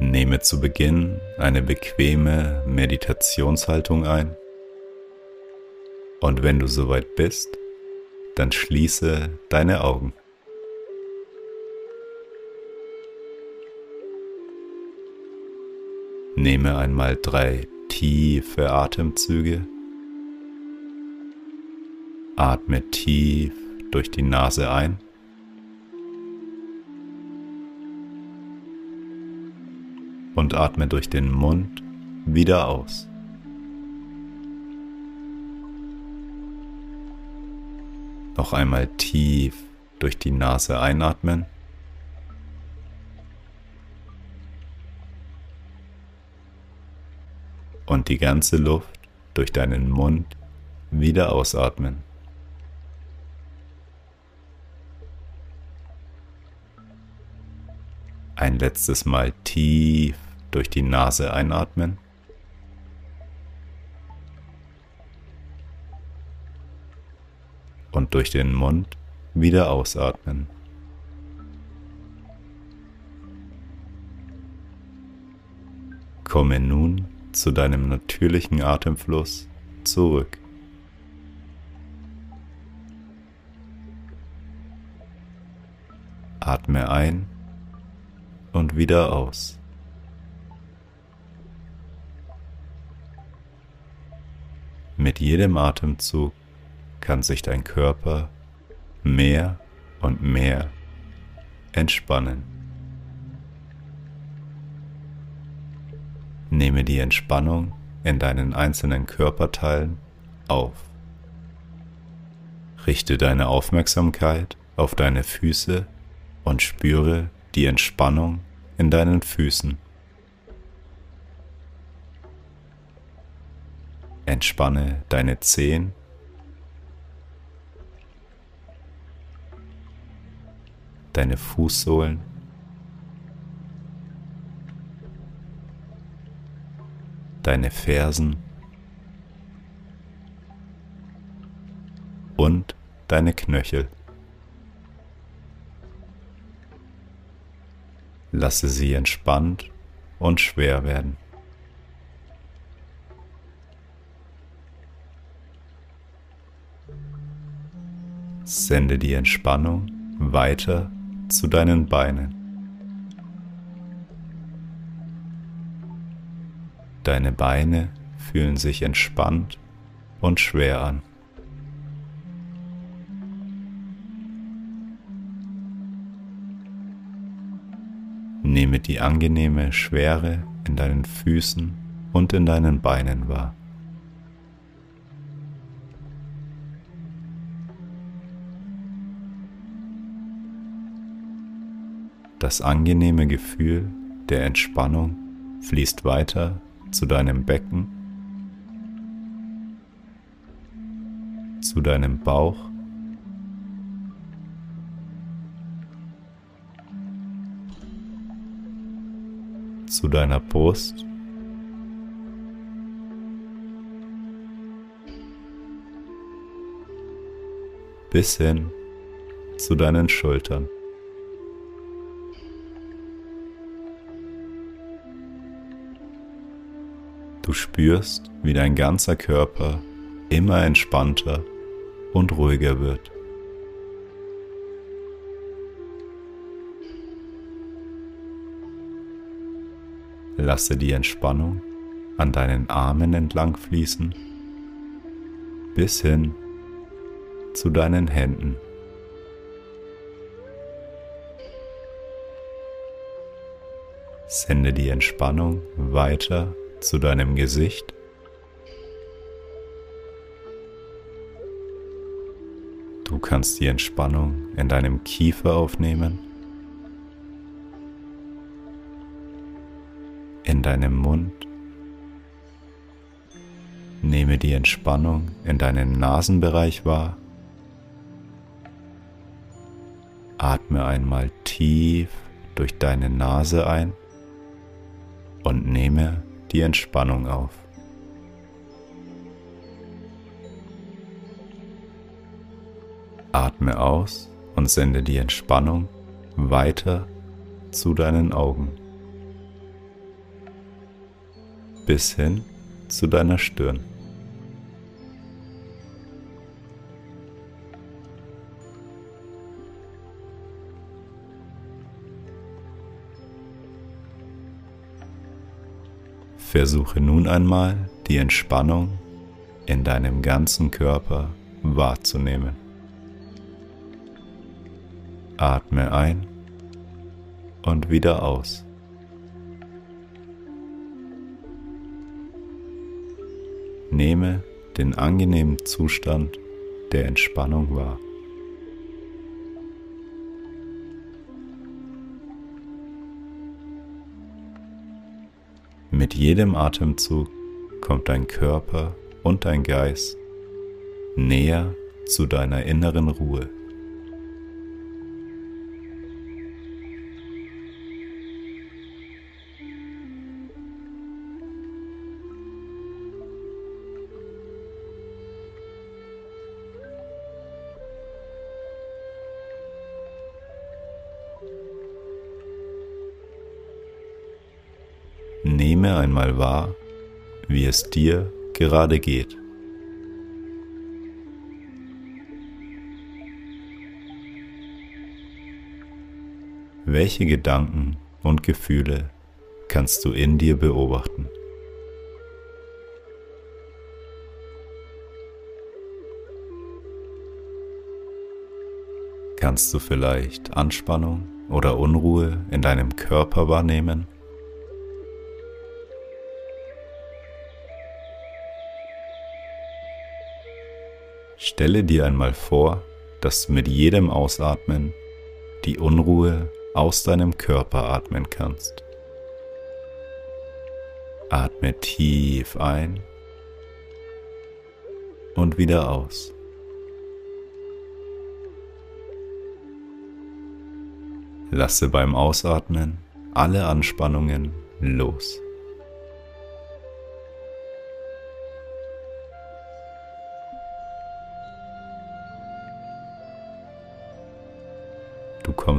Nehme zu Beginn eine bequeme Meditationshaltung ein und wenn du soweit bist, dann schließe deine Augen. Nehme einmal drei tiefe Atemzüge. Atme tief durch die Nase ein. Und atme durch den Mund wieder aus. Noch einmal tief durch die Nase einatmen. Und die ganze Luft durch deinen Mund wieder ausatmen. Ein letztes Mal tief durch die Nase einatmen. und durch den Mund wieder ausatmen. Komme nun zu deinem natürlichen Atemfluss zurück. Atme ein und wieder aus. Mit jedem Atemzug kann sich dein Körper mehr und mehr entspannen. Nehme die Entspannung in deinen einzelnen Körperteilen auf. Richte deine Aufmerksamkeit auf deine Füße und spüre die Entspannung in deinen Füßen. Entspanne deine Zehen deine Fußsohlen. Deine Fersen und deine Knöchel. Lasse sie entspannt und schwer werden. Sende die Entspannung weiter zu deinen Beinen. Deine Beine fühlen sich entspannt und schwer an. Nehme die angenehme Schwere in deinen Füßen und in deinen Beinen wahr. Das angenehme Gefühl der Entspannung fließt weiter zu deinem Becken, zu deinem Bauch, zu deiner Brust, bis hin zu deinen Schultern. Du spürst, wie dein ganzer Körper immer entspannter und ruhiger wird. Lasse die Entspannung an deinen Armen entlang fließen bis hin zu deinen Händen. Sende die Entspannung weiter zu deinem Gesicht. Du kannst die Entspannung in deinem Kiefer aufnehmen, in in deinem Mund. Nehme die Entspannung in deinem Nasenbereich wahr. Atme einmal tief durch deine Nase ein und nehme die Entspannung auf. Atme aus und sende die Entspannung weiter zu deinen Augen bis hin zu deiner Stirn. Versuche nun einmal die Entspannung in deinem ganzen Körper wahrzunehmen. Atme ein und wieder aus. Nehme den angenehmen Zustand der Entspannung wahr. Mit jedem Atemzug kommt dein Körper und dein Geist näher zu deiner inneren Ruhe. Nehme einmal wahr, wie es dir gerade geht. Welche Gedanken und Gefühle kannst du in dir beobachten? Kannst du vielleicht Anspannung oder Unruhe in deinem Körper wahrnehmen? Stelle dir einmal vor, dass du mit jedem Ausatmen die Unruhe aus deinem Körper atmen kannst. Atme tief ein und wieder aus. Lasse beim Ausatmen alle Anspannungen los.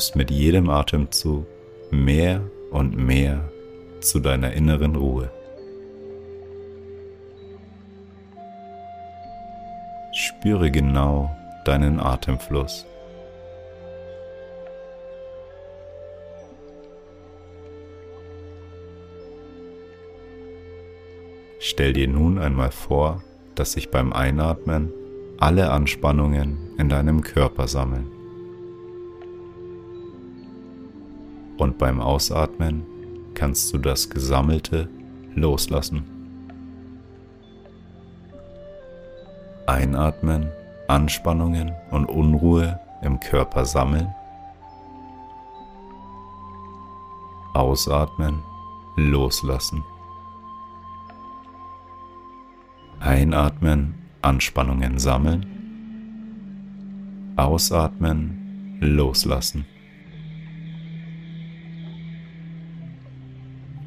Kommst mit jedem Atemzug mehr und mehr zu deiner inneren Ruhe. Spüre genau deinen Atemfluss. Stell dir nun einmal vor, dass sich beim Einatmen alle Anspannungen in deinem Körper sammeln. Und beim Ausatmen kannst du das Gesammelte loslassen. Einatmen, Anspannungen und Unruhe im Körper sammeln. Ausatmen, loslassen. Einatmen, Anspannungen sammeln. Ausatmen, loslassen.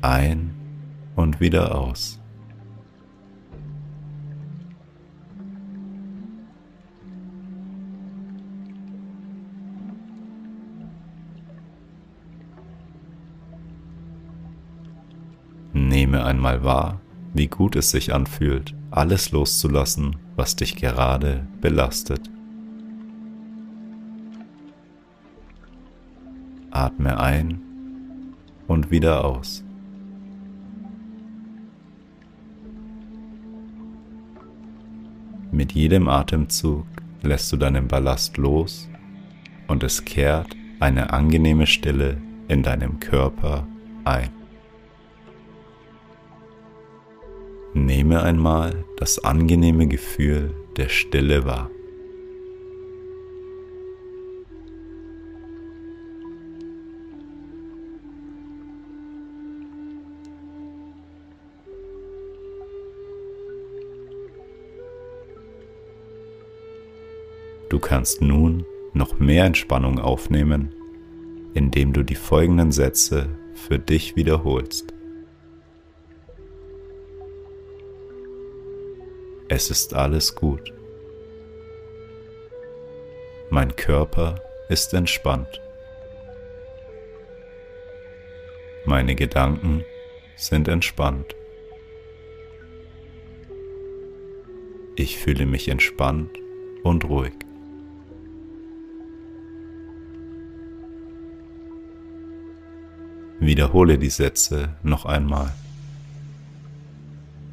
Ein und wieder aus. Nehme einmal wahr, wie gut es sich anfühlt, alles loszulassen, was dich gerade belastet. Atme ein und wieder aus. Mit jedem Atemzug lässt du deinen Ballast los und es kehrt eine angenehme Stille in deinem Körper ein. Nehme einmal das angenehme Gefühl der Stille wahr. Du kannst nun noch mehr Entspannung aufnehmen, indem du die folgenden Sätze für dich wiederholst. Es ist alles gut. Mein Körper ist entspannt. Meine Gedanken sind entspannt. Ich fühle mich entspannt und ruhig. Wiederhole die Sätze noch einmal.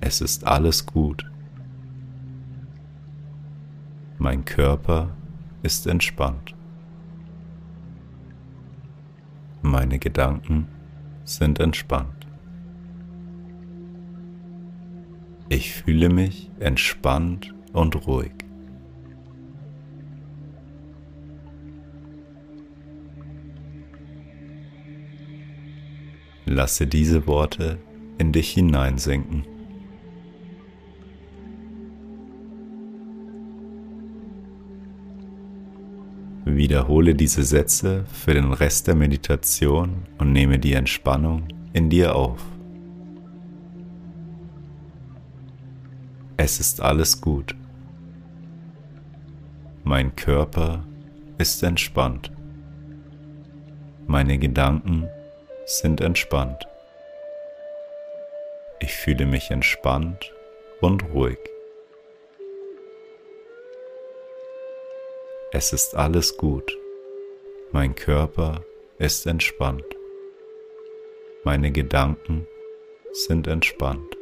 Es ist alles gut. Mein Körper ist entspannt. Meine Gedanken sind entspannt. Ich fühle mich entspannt und ruhig. Lasse diese Worte in dich hineinsinken. Wiederhole diese Sätze für den Rest der Meditation und nehme die Entspannung in dir auf. Es ist alles gut. Mein Körper ist entspannt. Meine Gedanken sind entspannt. Ich fühle mich entspannt und ruhig. Es ist alles gut. Mein Körper ist entspannt. Meine Gedanken sind entspannt.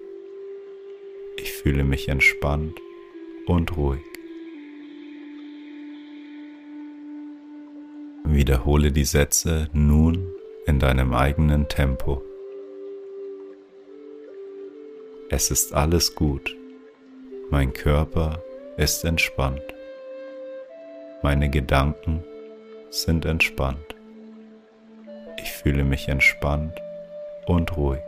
Ich fühle mich entspannt und ruhig. Wiederhole die Sätze nun in deinem eigenen Tempo. Es ist alles gut. Mein Körper ist entspannt. Meine Gedanken sind entspannt. Ich fühle mich entspannt und ruhig.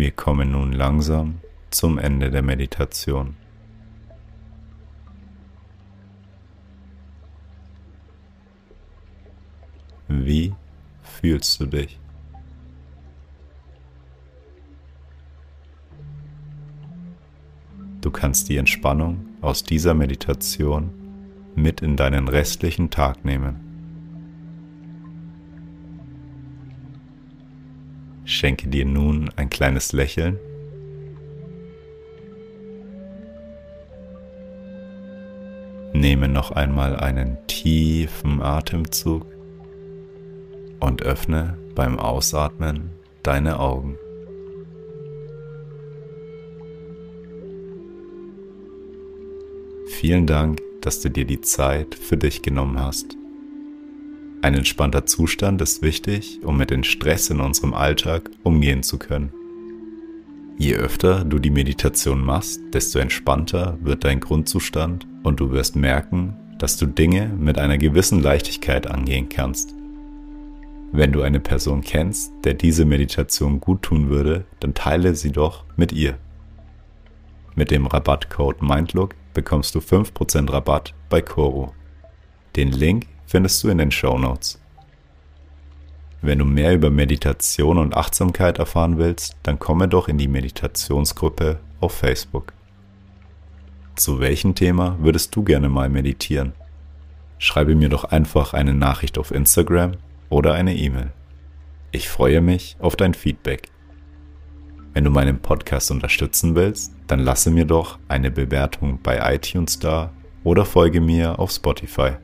Wir kommen nun langsam zum Ende der Meditation. Wie fühlst du dich? Du kannst die Entspannung aus dieser Meditation mit in deinen restlichen Tag nehmen. Schenke dir nun ein kleines Lächeln. Nehme noch einmal einen tiefen Atemzug und öffne beim Ausatmen deine Augen. Vielen Dank, dass du dir die Zeit für dich genommen hast. Ein entspannter Zustand ist wichtig, um mit dem Stress in unserem Alltag umgehen zu können. Je öfter du die Meditation machst, desto entspannter wird dein Grundzustand und du wirst merken, dass du Dinge mit einer gewissen Leichtigkeit angehen kannst. Wenn du eine Person kennst, der diese Meditation gut tun würde, dann teile sie doch mit ihr. Mit dem Rabattcode MINDLOOK bekommst du 5% Rabatt bei Koro. Den Link findest du in den Show Notes. Wenn du mehr über Meditation und Achtsamkeit erfahren willst, dann komme doch in die Meditationsgruppe auf Facebook. Zu welchem Thema würdest du gerne mal meditieren? Schreibe mir doch einfach eine Nachricht auf Instagram oder eine E-Mail. Ich freue mich auf dein Feedback. Wenn du meinen Podcast unterstützen willst, dann lasse mir doch eine Bewertung bei iTunes da oder folge mir auf Spotify.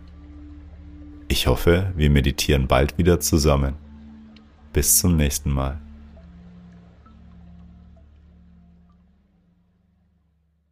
Ich hoffe, wir meditieren bald wieder zusammen. Bis zum nächsten Mal.